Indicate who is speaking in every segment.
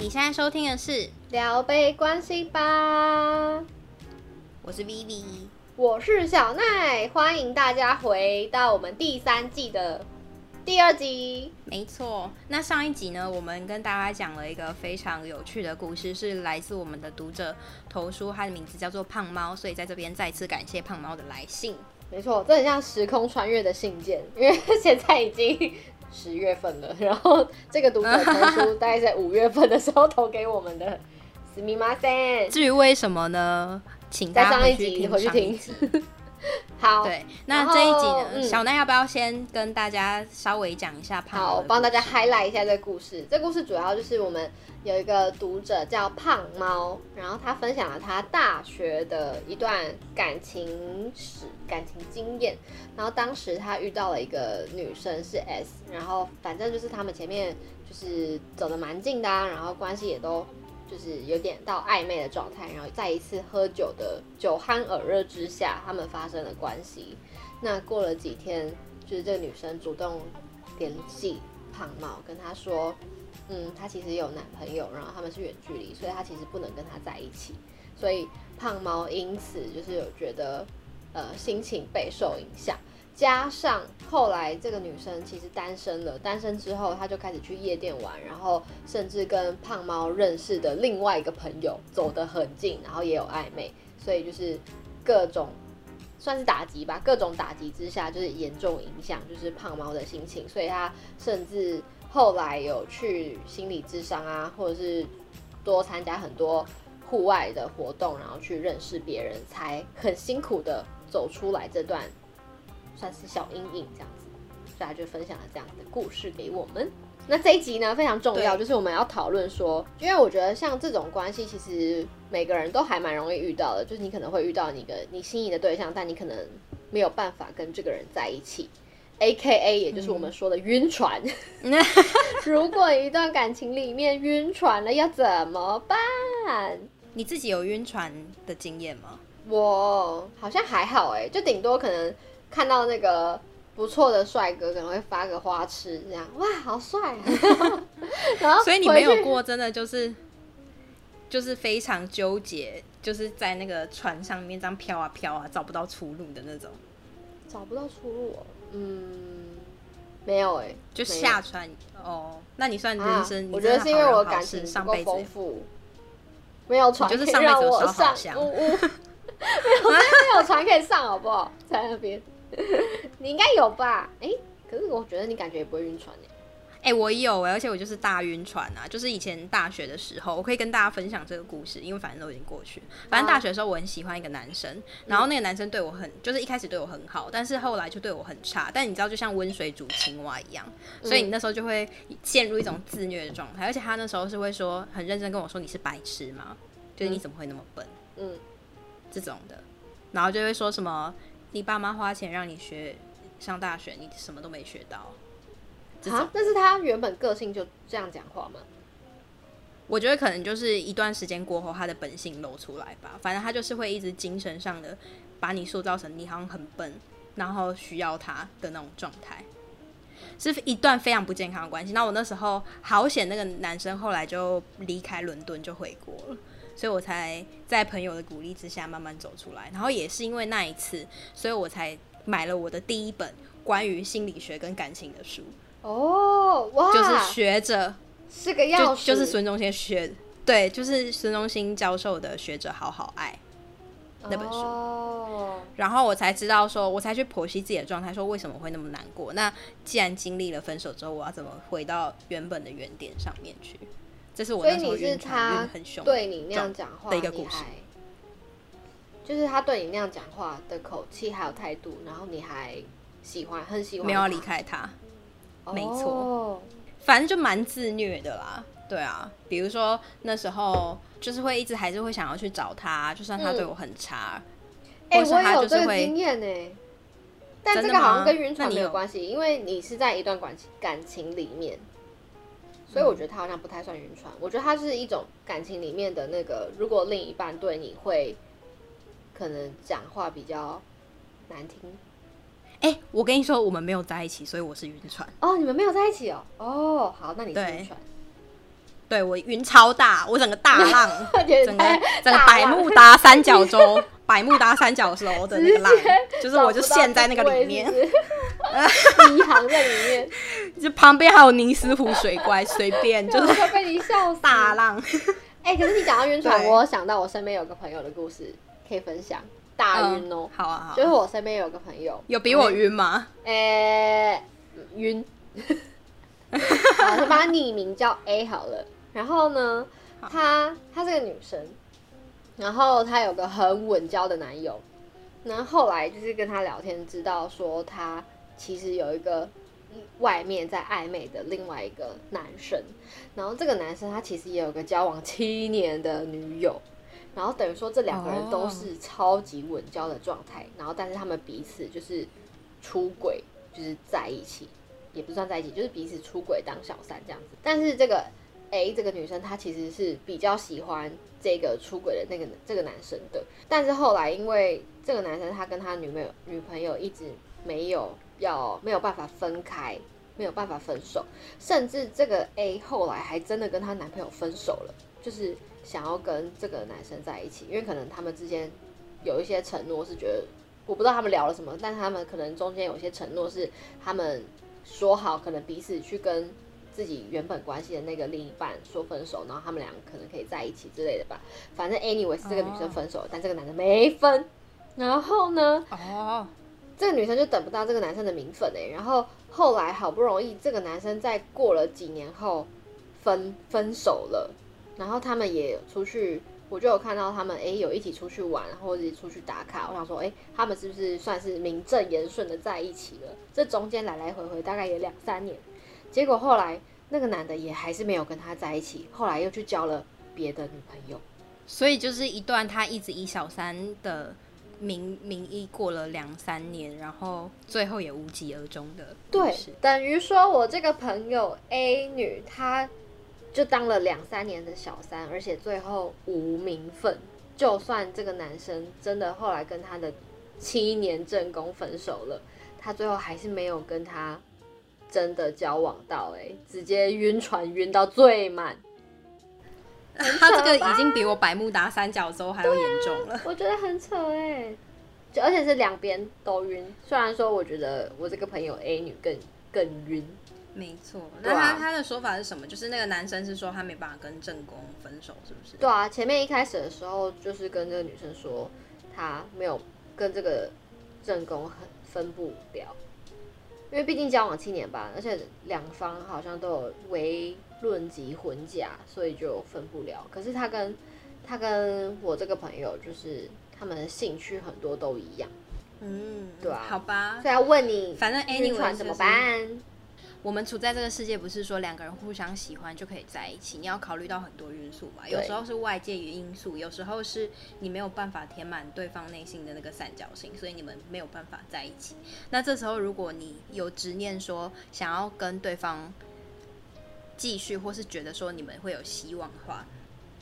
Speaker 1: 你现在收听的是《
Speaker 2: 聊杯关系吧》，
Speaker 1: 我是 Vivi，
Speaker 2: 我是小奈，欢迎大家回到我们第三季的第二集。
Speaker 1: 没错，那上一集呢，我们跟大家讲了一个非常有趣的故事，是来自我们的读者投书，他的名字叫做胖猫，所以在这边再次感谢胖猫的来信。
Speaker 2: 没错，这很像时空穿越的信件，因为现在已经。十月份了，然后这个读者投书大概在五月份的时候投给我们的，すみません。
Speaker 1: 至于为什么呢？请大家回去听上一集。
Speaker 2: 好，
Speaker 1: 对，那这一集呢，嗯、小奈要不要先跟大家稍微讲一下胖猫？
Speaker 2: 好，帮大家 highlight 一下这个故事。这个、故事主要就是我们有一个读者叫胖猫，然后他分享了他大学的一段感情史、感情经验。然后当时他遇到了一个女生是 S，然后反正就是他们前面就是走的蛮近的、啊，然后关系也都。就是有点到暧昧的状态，然后在一次喝酒的酒酣耳热之下，他们发生了关系。那过了几天，就是这个女生主动联系胖猫，跟他说，嗯，她其实有男朋友，然后他们是远距离，所以她其实不能跟他在一起。所以胖猫因此就是有觉得，呃，心情备受影响。加上后来这个女生其实单身了，单身之后她就开始去夜店玩，然后甚至跟胖猫认识的另外一个朋友走得很近，然后也有暧昧，所以就是各种算是打击吧，各种打击之下就是严重影响就是胖猫的心情，所以她甚至后来有去心理咨商啊，或者是多参加很多户外的活动，然后去认识别人，才很辛苦的走出来这段。算是小阴影这样子，所以他就分享了这样的故事给我们。那这一集呢，非常重要，就是我们要讨论说，因为我觉得像这种关系，其实每个人都还蛮容易遇到的，就是你可能会遇到你个你心仪的对象，但你可能没有办法跟这个人在一起，AKA 也就是我们说的晕船。嗯、如果一段感情里面晕船了，要怎么办？
Speaker 1: 你自己有晕船的经验吗？
Speaker 2: 我好像还好哎，就顶多可能。看到那个不错的帅哥，可能会发个花痴，这样哇，好帅啊！然后，
Speaker 1: 所以你没有过真的就是就是非常纠结，就是在那个船上面这样飘啊飘啊，找不到出路的那种。
Speaker 2: 找不到出路哦，嗯，没有哎，
Speaker 1: 就下船哦。那你算人生？
Speaker 2: 我觉得是因为我感情上够丰富，没有船就是上辈子烧好香，没有没有船可以上，好不好？在那边。你应该有吧？哎、欸，可是我觉得你感觉也不会晕船哎。
Speaker 1: 哎、欸，我有哎，而且我就是大晕船啊！就是以前大学的时候，我可以跟大家分享这个故事，因为反正都已经过去。反正大学的时候，我很喜欢一个男生，啊、然后那个男生对我很，就是一开始对我很好，但是后来就对我很差。但你知道，就像温水煮青蛙一样，所以你那时候就会陷入一种自虐的状态。而且他那时候是会说很认真跟我说：“你是白痴吗？就是你怎么会那么笨？”嗯，这种的，然后就会说什么。你爸妈花钱让你学上大学，你什么都没学到。
Speaker 2: 啊？但是他原本个性就这样讲话吗？
Speaker 1: 我觉得可能就是一段时间过后，他的本性露出来吧。反正他就是会一直精神上的把你塑造成你好像很笨，然后需要他的那种状态，是一段非常不健康的关系。那我那时候好险，那个男生后来就离开伦敦就回国了。所以我才在朋友的鼓励之下慢慢走出来，然后也是因为那一次，所以我才买了我的第一本关于心理学跟感情的书。
Speaker 2: 哦，哇，
Speaker 1: 就是学者
Speaker 2: 是个钥匙，
Speaker 1: 就是孙中山学，对，就是孙中兴教授的《学者好好爱》那本书。哦，然后我才知道说，我才去剖析自己的状态，说为什么会那么难过。那既然经历了分手之后，我要怎么回到原本的原点上面去？这是我那时候晕船晕很凶
Speaker 2: 对你那样讲话
Speaker 1: 的一个故事，
Speaker 2: 就是他对你那样讲话的口气还有态度，然后你还喜欢很喜欢，
Speaker 1: 没有要离开他，没错，反正就蛮自虐的啦。对啊，比如说那时候就是会一直还是会想要去找他，就算他对我很差，
Speaker 2: 哎，我也有这个经验呢。但这个好像跟晕船没有关系，因为你是在一段感情感情里面。所以我觉得他好像不太算晕船，我觉得他是一种感情里面的那个，如果另一半对你会可能讲话比较难听。
Speaker 1: 哎、欸，我跟你说，我们没有在一起，所以我是晕船。
Speaker 2: 哦，你们没有在一起哦。哦，好，那你是晕船。
Speaker 1: 对我晕超大，我整个大浪，整个整个百慕达三角洲，百慕达三角洲的那个浪，就是我就陷在那个里面，
Speaker 2: 迷 航在里面，
Speaker 1: 就旁边还有尼斯湖水怪，随便就是
Speaker 2: 被你笑死
Speaker 1: 大浪。
Speaker 2: 哎、欸，可是你讲到晕船，我想到我身边有个朋友的故事可以分享，大晕哦、喔嗯。
Speaker 1: 好啊，好。
Speaker 2: 就是我身边有个朋友，
Speaker 1: 有比我晕吗？
Speaker 2: 呃，晕、欸。好，就把他匿名叫 A 好了。然后呢，她她是个女生，然后她有个很稳交的男友，然后后来就是跟她聊天，知道说她其实有一个外面在暧昧的另外一个男生，然后这个男生他其实也有个交往七年的女友，然后等于说这两个人都是超级稳交的状态，然后但是他们彼此就是出轨，就是在一起，也不算在一起，就是彼此出轨当小三这样子，但是这个。A 这个女生她其实是比较喜欢这个出轨的那个这个男生的，但是后来因为这个男生他跟他女朋友女朋友一直没有要没有办法分开，没有办法分手，甚至这个 A 后来还真的跟她男朋友分手了，就是想要跟这个男生在一起，因为可能他们之间有一些承诺是觉得我不知道他们聊了什么，但他们可能中间有些承诺是他们说好可能彼此去跟。自己原本关系的那个另一半说分手，然后他们两个可能可以在一起之类的吧。反正 anyway 是这个女生分手，oh. 但这个男的没分。然后呢，哦，oh. 这个女生就等不到这个男生的名分哎。然后后来好不容易这个男生在过了几年后分分手了，然后他们也出去，我就有看到他们哎有一起出去玩，或者出去打卡。我想说哎，他们是不是算是名正言顺的在一起了？这中间来来回回大概也两三年。结果后来那个男的也还是没有跟他在一起，后来又去交了别的女朋友，
Speaker 1: 所以就是一段他一直以小三的名名义过了两三年，然后最后也无疾而终的。
Speaker 2: 对，等于说我这个朋友 A 女，她就当了两三年的小三，而且最后无名分。就算这个男生真的后来跟他的七年正宫分手了，他最后还是没有跟他。真的交往到哎、欸，直接晕船晕到最满，
Speaker 1: 他这个已经比我百慕达三角洲还要严重了。
Speaker 2: 啊、我觉得很扯哎、欸，就而且是两边都晕。虽然说我觉得我这个朋友 A 女更更晕，
Speaker 1: 没错。那他他的说法是什么？就是那个男生是说他没办法跟正宫分手，是不是？
Speaker 2: 对啊，前面一开始的时候就是跟这个女生说他没有跟这个正宫很分不了。因为毕竟交往七年吧，而且两方好像都有为论及婚嫁，所以就分不了。可是他跟他跟我这个朋友，就是他们的兴趣很多都一样，嗯，对啊，
Speaker 1: 好吧。
Speaker 2: 所以要问你，
Speaker 1: 反正 anyway
Speaker 2: 怎么办？
Speaker 1: 我们处在这个世界，不是说两个人互相喜欢就可以在一起，你要考虑到很多因素吧。有时候是外界因素，有时候是你没有办法填满对方内心的那个三角形，所以你们没有办法在一起。那这时候，如果你有执念说想要跟对方继续，或是觉得说你们会有希望的话，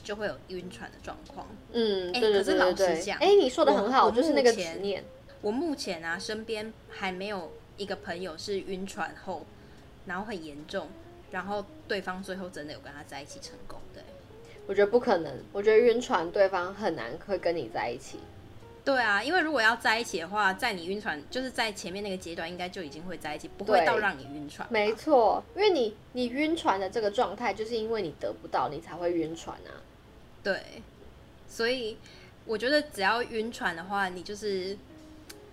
Speaker 1: 就会有晕船的状况。嗯，哎、欸，可是老实讲，
Speaker 2: 哎、欸，你说的很好，就是那个执念。
Speaker 1: 我目前啊，身边还没有一个朋友是晕船后。然后很严重，然后对方最后真的有跟他在一起成功，对？
Speaker 2: 我觉得不可能，我觉得晕船对方很难会跟你在一起。
Speaker 1: 对啊，因为如果要在一起的话，在你晕船就是在前面那个阶段，应该就已经会在一起，不会到让你晕船。
Speaker 2: 没错，因为你你晕船的这个状态，就是因为你得不到，你才会晕船啊。
Speaker 1: 对，所以我觉得只要晕船的话，你就是。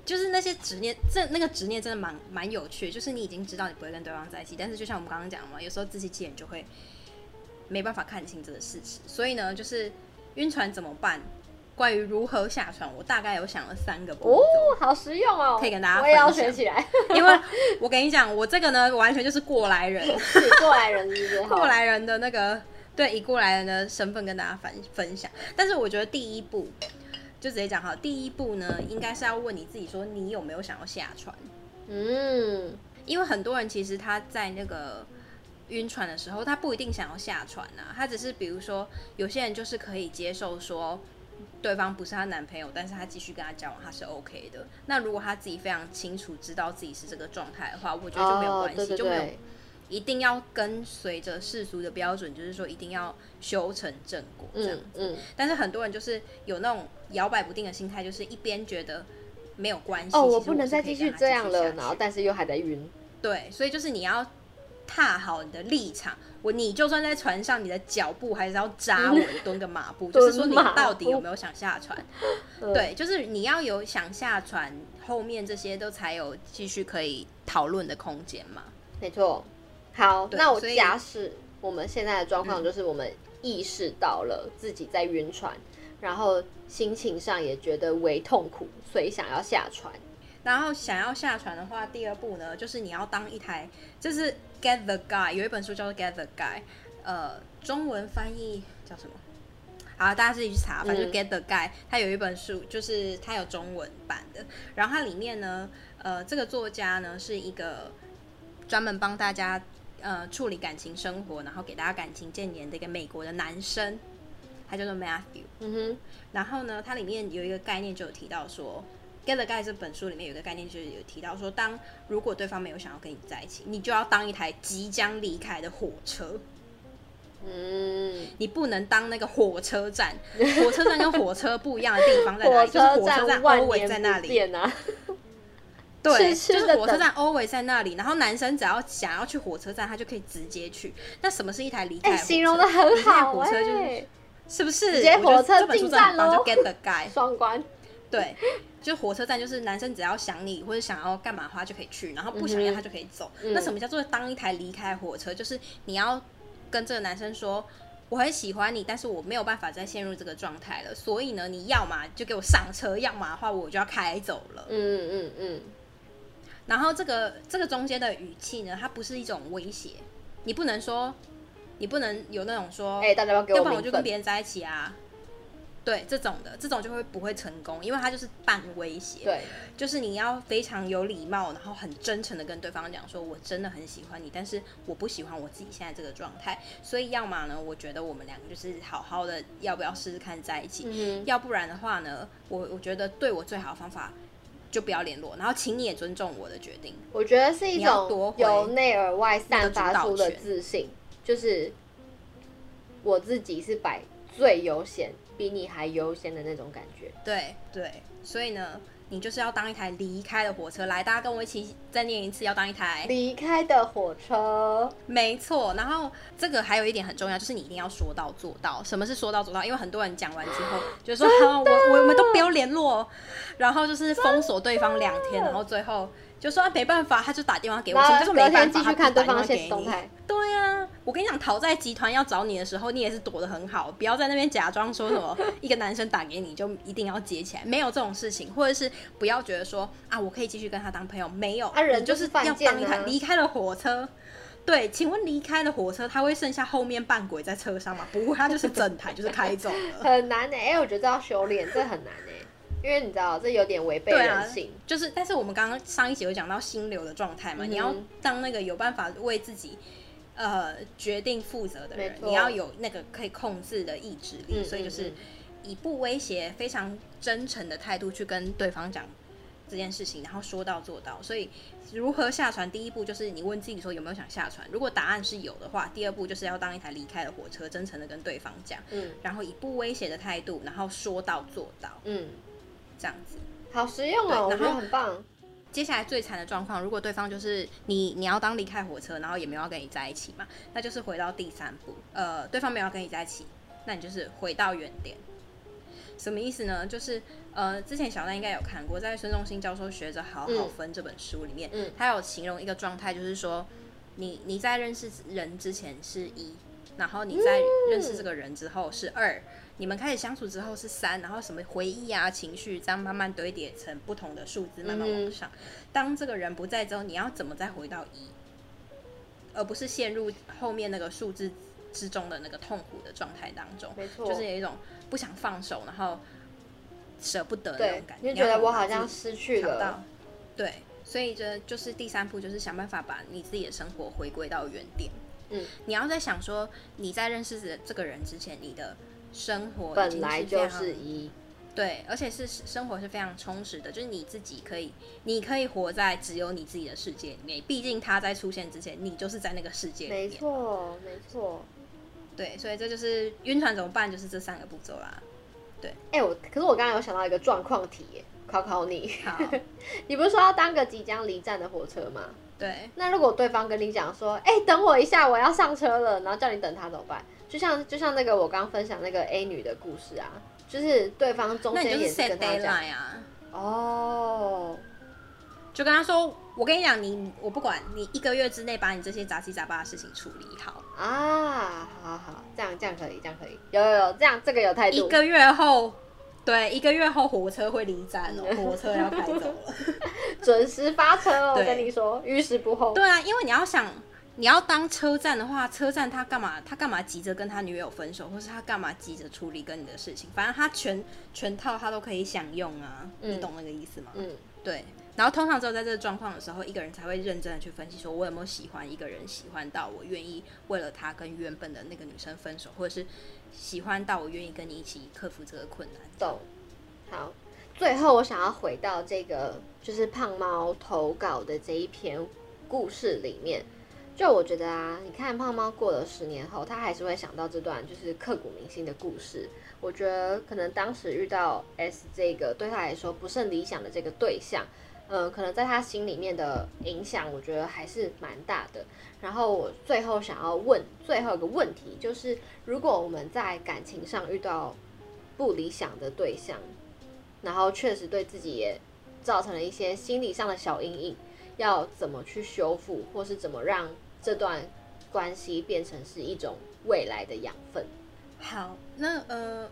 Speaker 1: 就是那些执念，这那个执念真的蛮蛮有趣的。就是你已经知道你不会跟对方在一起，但是就像我们刚刚讲的嘛，有时候自欺欺人就会没办法看清这个事实。所以呢，就是晕船怎么办？关于如何下船，我大概有想了三个步骤。
Speaker 2: 哦，好实用哦，
Speaker 1: 可以跟大家。
Speaker 2: 我也要学起来。
Speaker 1: 因为我跟你讲，我这个呢，完全就是过来人，
Speaker 2: 过来人是不是？
Speaker 1: 过来人的那个，对，以过来人的身份跟大家分分享。但是我觉得第一步。就直接讲好，第一步呢，应该是要问你自己，说你有没有想要下船？嗯，因为很多人其实他在那个晕船的时候，他不一定想要下船啊，他只是比如说，有些人就是可以接受说对方不是他男朋友，但是他继续跟他交往，他是 OK 的。那如果他自己非常清楚知道自己是这个状态的话，我觉得就没有关系，哦、对对对，就没有一定要跟随着世俗的标准，就是说一定要修成正果这样子。
Speaker 2: 嗯嗯、
Speaker 1: 但是很多人就是有那种摇摆不定的心态，就是一边觉得没有关系，
Speaker 2: 哦，我
Speaker 1: 不
Speaker 2: 能再继续这样了，然后但是又还在晕。
Speaker 1: 对，所以就是你要踏好你的立场。我你就算在船上，你的脚步还是要扎稳，蹲个马步，就是说你到底有没有想下船？对，就是你要有想下船，后面这些都才有继续可以讨论的空间嘛。
Speaker 2: 没错。好，那我假使我们现在的状况就是我们意识到了自己在晕船，嗯，然后心情上也觉得为痛苦，所以想要下船。
Speaker 1: 然后想要下船的话，第二步呢，就是你要当一台，就是 Get the Guide，有一本书叫做 Get the Guide，呃，中文翻译叫什么？好，大家自己去查，反正就 Get the Guide，它有一本书，就是它有中文版的。然后它里面呢，呃，这个作家呢是一个专门帮大家呃处理感情生活，然后给大家感情建言的一个美国的男生，他叫做 Matthew。嗯哼。然后呢，它里面有一个概念就有提到说。《Get the Guide》这本书里面有一个概念，就是有提到说，当如果对方没有想要跟你在一起，你就要当一台即将离开的火车。嗯，你不能当那个火车站。火车站跟火车不一样的地方在哪里？就是火车站 always 在那里。啊、对，就是火车站 always 在那里。然后男生只要想要去火车站，他就可以直接去。那什么是一台离开形容的很好，火车就是是不是？直接火车进站喽。就 Get the Guide 双关。对。就火车站，就是男生只要想你或者想要干嘛的话就可以去，然后不想要他就可以走。嗯、那什么叫做当一台离开火车？就是你要跟这个男生说，我很喜欢你，但是我没有办法再陷入这个状态了。所以呢，你要嘛就给我上车，要么的话我就要开走了。嗯嗯嗯。然后这个这个中间的语气呢，它不是一种威胁，你不能说，你不能有那种说，哎、欸，大家要给我，要不然我就跟别人在一起啊。对这种的，这种就会不会成功，因为他就是半威胁。对，就是你要非常有礼貌，然后很真诚的跟对方讲说，我真的很喜欢你，但是我不喜欢我自己现在这个状态，所以要么呢，我觉得我们两个就是好好的，要不要试试看在一起？嗯，要不然的话呢，我我觉得对我最好的方法就不要联络，然后请你也尊重我的决定。我觉得是一种由内而外散发出的自信，就是我自己是摆最优先。比你还优先的那种感觉，对对，所以呢，你就是要当一台离开的火车来，大家跟我一起再念一次，要当一台离开的火车，没错。然后这个还有一点很重要，就是你一定要说到做到。什么是说到做到？因为很多人讲完之后就说好，我我们都不要联络，然后就是封锁对方两天，然后最后。就说没办法，他就打电话给我，就说没办法，他看对方的现实动态。对、啊，我跟你讲，讨债集团要找你的时候，你也是躲得很好，不要在那边假装说什么一个男生打给你就一定要接起来，没有这种事情，或者是不要觉得说啊，我可以继续跟他当朋友，没有，他人就是要当一台离开了火车。对，请问离开了火车，他会剩下后面半轨在车上吗？不会，他就是整台就是开走了。很难呢、欸，哎、欸，我觉得要修炼，这很难呢、欸。因为你知道，这有点违背人性。啊、就是，但是我们刚刚上一集有讲到心流的状态嘛、嗯，你要当那个有办法为自己呃决定负责的人，你要有那个可以控制的意志力。嗯、所以就是以不威胁、非常真诚的态度去跟对方讲这件事情，然后说到做到。所以如何下船？第一步就是你问自己说有没有想下船。如果答案是有的话，第二步就是要当一台离开的火车，真诚的跟对方讲，嗯，然后以不威胁的态度，然后说到做到，嗯。这样子好实用哦，我觉得很棒。接下来最惨的状况，如果对方就是你，你要当离开火车，然后也没有要跟你在一起嘛，那就是回到第三步。呃，对方没有要跟你在一起，那你就是回到原点。什么意思呢？就是呃，之前小丹应该有看过，在孙中兴教授学着好好分这本书里面，嗯，他有形容一个状态，就是说你你在认识人之前是一，然后你在认识这个人之后是二。你们开始相处之后是三，然后什么回忆啊、情绪这样慢慢堆叠成不同的数字，慢慢往上。当这个人不在之后，你要怎么再回到一，而不是陷入后面那个数字之中的那个痛苦的状态当中？没错，就是有一种不想放手，然后舍不得的那种感觉。你觉得我好像失去了。对，所以这就是第三步，就是想办法把你自己的生活回归到原点。嗯，你要在想说，你在认识这这个人之前，你的。生活本来就是一，对，而且是生活是非常充实的，就是你自己可以，你可以活在只有你自己的世界里面。毕竟他在出现之前，你就是在那个世界里面。
Speaker 2: 没错，没错。
Speaker 1: 对，所以这就是晕船怎么办？就是这三个步骤啦。对，
Speaker 2: 哎、欸，我可是我刚刚有想到一个状况题耶，考考你。
Speaker 1: 好，
Speaker 2: 你不是说要当个即将离站的火车吗？
Speaker 1: 对。
Speaker 2: 那如果对方跟你讲说，哎、欸，等我一下，我要上车了，然后叫你等他怎么办？就像就像那个我刚分享那个 A 女的故事啊。就是对方中间也是跟他讲
Speaker 1: 啊，
Speaker 2: 哦，
Speaker 1: 就跟他说，我跟你讲，你我不管你一个月之内把你这些杂七杂八的事情处理好
Speaker 2: 啊，好好，这样这样可以，这样可以，有有有，这样这个有态度。
Speaker 1: 一个月后，对，一个月后火车会离站哦，火车要开走了，
Speaker 2: 准时发车哦，我跟你说，于时不候。
Speaker 1: 对啊，因为你要想。你要当车站的话，车站他干嘛？他干嘛急着跟他女友分手，或是他干嘛急着处理跟你的事情？反正他全全套他都可以享用啊，嗯、你懂那个意思吗？嗯，对。然后通常只有在这个状况的时候，一个人才会认真的去分析，说我有没有喜欢一个人，喜欢到我愿意为了他跟原本的那个女生分手，或者是喜欢到我愿意跟你一起克服这个困难。
Speaker 2: 懂。好，最后我想要回到这个就是胖猫投稿的这一篇故事里面。就我觉得啊，你看胖猫过了十年后，他还是会想到这段就是刻骨铭心的故事。我觉得可能当时遇到 S 这个对他来说不甚理想的这个对象，嗯、可能在他心里面的影响，我觉得还是蛮大的。然后我最后想要问最后一个问题，就是如果我们在感情上遇到不理想的对象，然后确实对自己也造成了一些心理上的小阴影，要怎么去修复，或是怎么让这段关系变成是一种未来的养分。
Speaker 1: 好，那呃，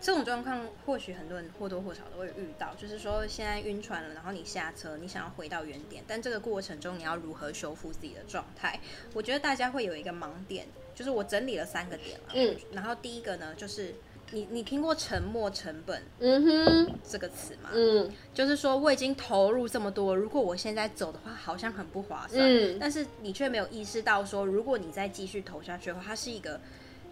Speaker 1: 这种状况或许很多人或多或少都会遇到，就是说现在晕船了，然后你下车，你想要回到原点，但这个过程中你要如何修复自己的状态？我觉得大家会有一个盲点，就是我整理了三个点了，嗯，然后第一个呢，就是。你你听过沉没成本，嗯哼，这个词吗？嗯，就是说我已经投入这么多，如果我现在走的话，好像很不划算。嗯，但是你却没有意识到说，如果你再继续投下去的话，它是一个。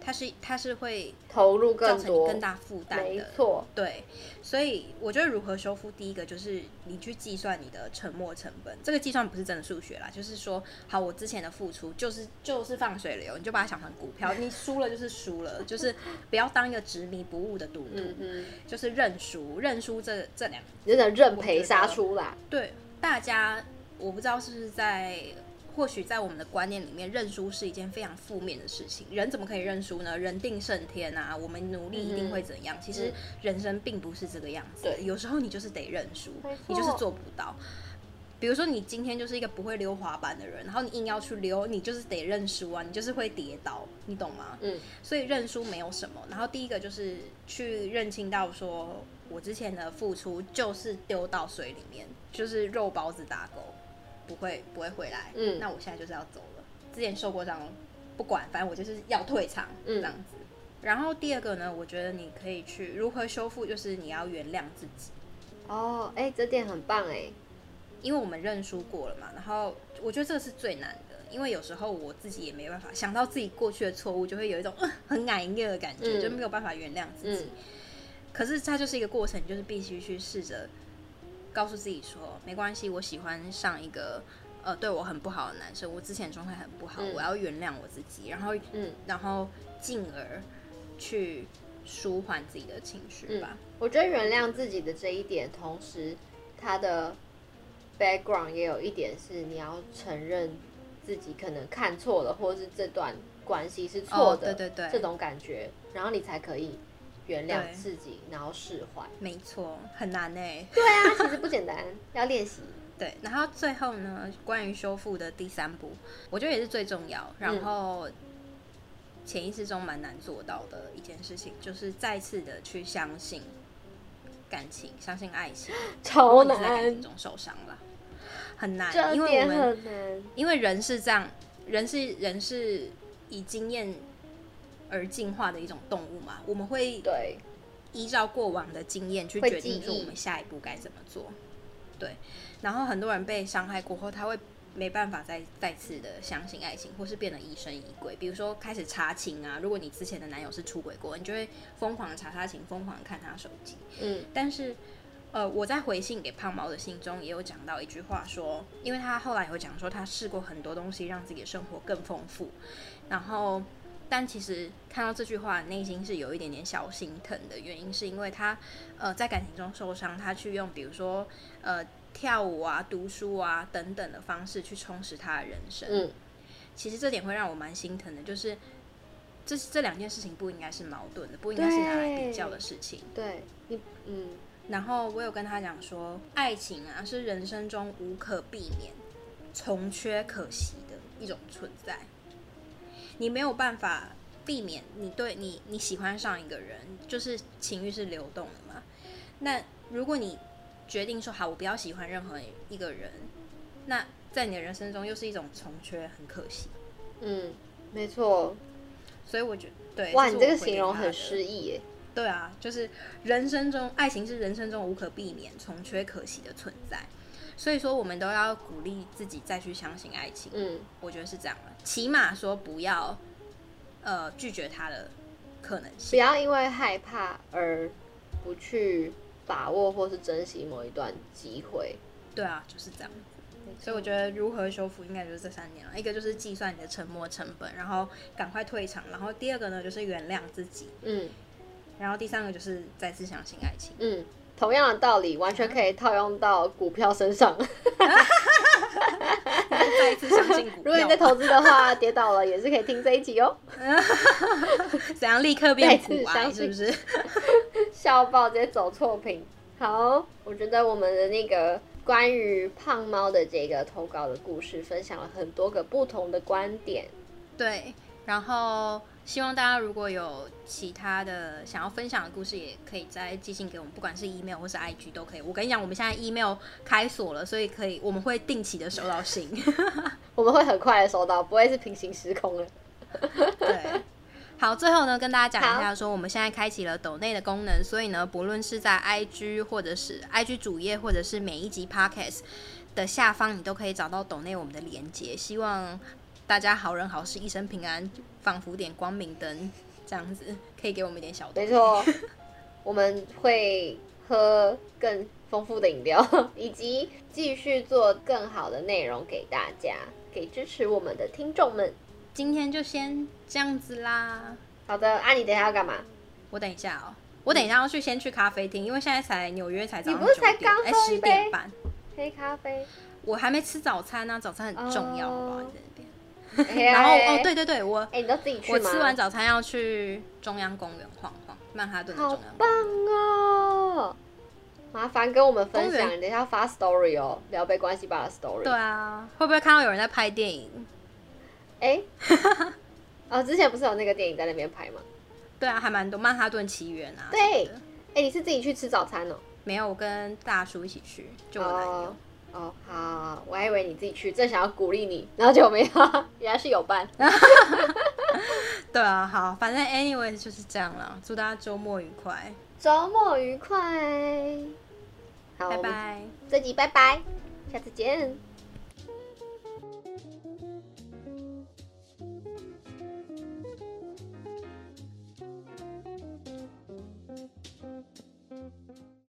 Speaker 1: 它是它是会
Speaker 2: 投入更多，
Speaker 1: 更大负担的，
Speaker 2: 没错。
Speaker 1: 对，所以我觉得如何修复，第一个就是你去计算你的沉没成本。这个计算不是真的数学啦，就是说，好，我之前的付出就是就是放水流，你就把它想成股票，你输了就是输了，就是不要当一个执迷不悟的赌徒，就是认输，认输这这两，
Speaker 2: 真的认赔杀出啦。
Speaker 1: 对，大家我不知道是不是在。或许在我们的观念里面，认输是一件非常负面的事情。人怎么可以认输呢？人定胜天啊！我们努力一定会怎样？嗯、其实人生并不是这个样子。对，有时候你就是得认输，你就是做不到。比如说，你今天就是一个不会溜滑板的人，然后你硬要去溜，你就是得认输啊！你就是会跌倒，你懂吗？嗯。所以认输没有什么。然后第一个就是去认清到，说我之前的付出就是丢到水里面，就是肉包子打狗。不会不会回来，嗯，那我现在就是要走了。之前受过伤，不管，反正我就是要退场，嗯，这样子。然后第二个呢，我觉得你可以去如何修复，就是你要原谅自己。
Speaker 2: 哦，哎，这点很棒哎，
Speaker 1: 因为我们认输过了嘛。然后我觉得这个是最难的，因为有时候我自己也没办法想到自己过去的错误，就会有一种很难过的感觉，嗯，就没有办法原谅自己。嗯，可是它就是一个过程，就是必须去试着。告诉自己说没关系，我喜欢上一个呃对我很不好的男生，我之前状态很不好，嗯、我要原谅我自己，然后嗯，然后进而去舒缓自己的情绪吧、嗯。
Speaker 2: 我觉得原谅自己的这一点，同时他的 background 也有一点是你要承认自己可能看错了，或是这段关系是错的、哦，对对对，这种感觉，然后你才可以。原谅自己，然后释怀。
Speaker 1: 没错，很难呢。
Speaker 2: 对啊，其实不简单，要练习。
Speaker 1: 对，然后最后呢，关于修复的第三步，我觉得也是最重要，然后潜意识中蛮难做到的一件事情，就是再次的去相信感情，相信爱情。
Speaker 2: 超难。
Speaker 1: 在感情中受伤了，很难，因为我们，因为人是这样，人是人是以经验。而进化的一种动物嘛，我们会对依照过往的经验去决定说我们下一步该怎么做。对，然后很多人被伤害过后，他会没办法再再次的相信爱情，或是变得疑神疑鬼。比如说开始查情啊，如果你之前的男友是出轨过，你就会疯狂的查他情，疯狂的看他手机。
Speaker 2: 嗯，
Speaker 1: 但是，呃，我在回信给胖猫的信中也有讲到一句话说，说因为他后来有讲说他试过很多东西，让自己的生活更丰富，然后。但其实看到这句话，内心是有一点点小心疼的原因，是因为他呃在感情中受伤，他去用比如说呃跳舞啊、读书啊等等的方式去充实他的人生。
Speaker 2: 嗯，
Speaker 1: 其实这点会让我蛮心疼的，就是这这两件事情不应该是矛盾的，不应该是拿来比较的事情。
Speaker 2: 对，你嗯。
Speaker 1: 然后我有跟他讲说，爱情啊是人生中无可避免、从缺可惜的一种存在。你没有办法避免你对你你喜欢上一个人，就是情欲是流动的嘛。那如果你决定说好，我不要喜欢任何一个人，那在你的人生中又是一种从缺，很可惜。
Speaker 2: 嗯，没错。
Speaker 1: 所以我觉得，对，
Speaker 2: 哇，你这个形容很诗意耶。
Speaker 1: 对啊，就是人生中爱情是人生中无可避免、从缺可惜的存在。所以说，我们都要鼓励自己再去相信爱情。
Speaker 2: 嗯，
Speaker 1: 我觉得是这样的。起码说不要，呃，拒绝他的可能性。
Speaker 2: 不要因为害怕而不去把握或是珍惜某一段机会。
Speaker 1: 对啊，就是这样。所以我觉得如何修复，应该就是这三点了。一个就是计算你的沉没成本，然后赶快退场。然后第二个呢，就是原谅自己。
Speaker 2: 嗯。
Speaker 1: 然后第三个就是再次相信爱情。
Speaker 2: 嗯。同样的道理，完全可以套用到股票身上。
Speaker 1: 再一次相信股票。
Speaker 2: 如果你在投资的话，跌倒了也是可以听这一集哦。
Speaker 1: 怎样立刻变股啊？是不是？
Speaker 2: 笑爆，直接走错屏。好，我觉得我们的那个关于胖猫的这个投稿的故事，分享了很多个不同的观点。
Speaker 1: 对，然后。希望大家如果有其他的想要分享的故事，也可以再寄信给我们，不管是 email 或是 IG 都可以。我跟你讲，我们现在 email 开锁了，所以可以我们会定期的收到信，
Speaker 2: 我们会很快的收到，不会是平行时空了。
Speaker 1: 对，好，最后呢，跟大家讲一下，说我们现在开启了抖内的功能，所以呢，不论是在 IG 或者是 IG 主页，或者是每一集 Podcast 的下方，你都可以找到抖内我们的连接。希望。大家好人好事一生平安，仿佛点光明灯，这样子可以给我们一点小东西。
Speaker 2: 没错，我们会喝更丰富的饮料，以及继续做更好的内容给大家，给支持我们的听众们。
Speaker 1: 今天就先这样子啦。
Speaker 2: 好的，啊，你等一下要干嘛？
Speaker 1: 我等一下哦，我等一下要去先去咖啡厅，因为现在才纽约才早上
Speaker 2: 你不是才刚喝一杯
Speaker 1: 十点半
Speaker 2: 黑咖啡？
Speaker 1: 我还没吃早餐呢，啊，早餐很重要，好不好？
Speaker 2: 欸、
Speaker 1: 然后哦，对对对，我
Speaker 2: 哎、欸，你都自己去
Speaker 1: 吗？我吃完早餐要去中央公园晃晃，曼哈顿的中央公园。
Speaker 2: 好棒哦！麻烦跟我们分享，你等一下发 story 哦，聊杯关系吧的 story。
Speaker 1: 对啊，会不会看到有人在拍电影？
Speaker 2: 哎、欸，哦，之前不是有那个电影在那边拍吗？
Speaker 1: 对啊，还蛮多，曼哈顿奇缘啊。
Speaker 2: 对，哎、欸，你是自己去吃早餐哦？
Speaker 1: 没有，我跟大叔一起去，就我男友。Oh.
Speaker 2: 哦，好，我还以为你自己去，正想要鼓励你，然后就没有，原来是有伴。
Speaker 1: 对啊，好，反正 anyway 就是这样了，祝大家周末愉快，
Speaker 2: 周末愉快，好，
Speaker 1: 拜拜，
Speaker 2: 这集拜拜，下次见。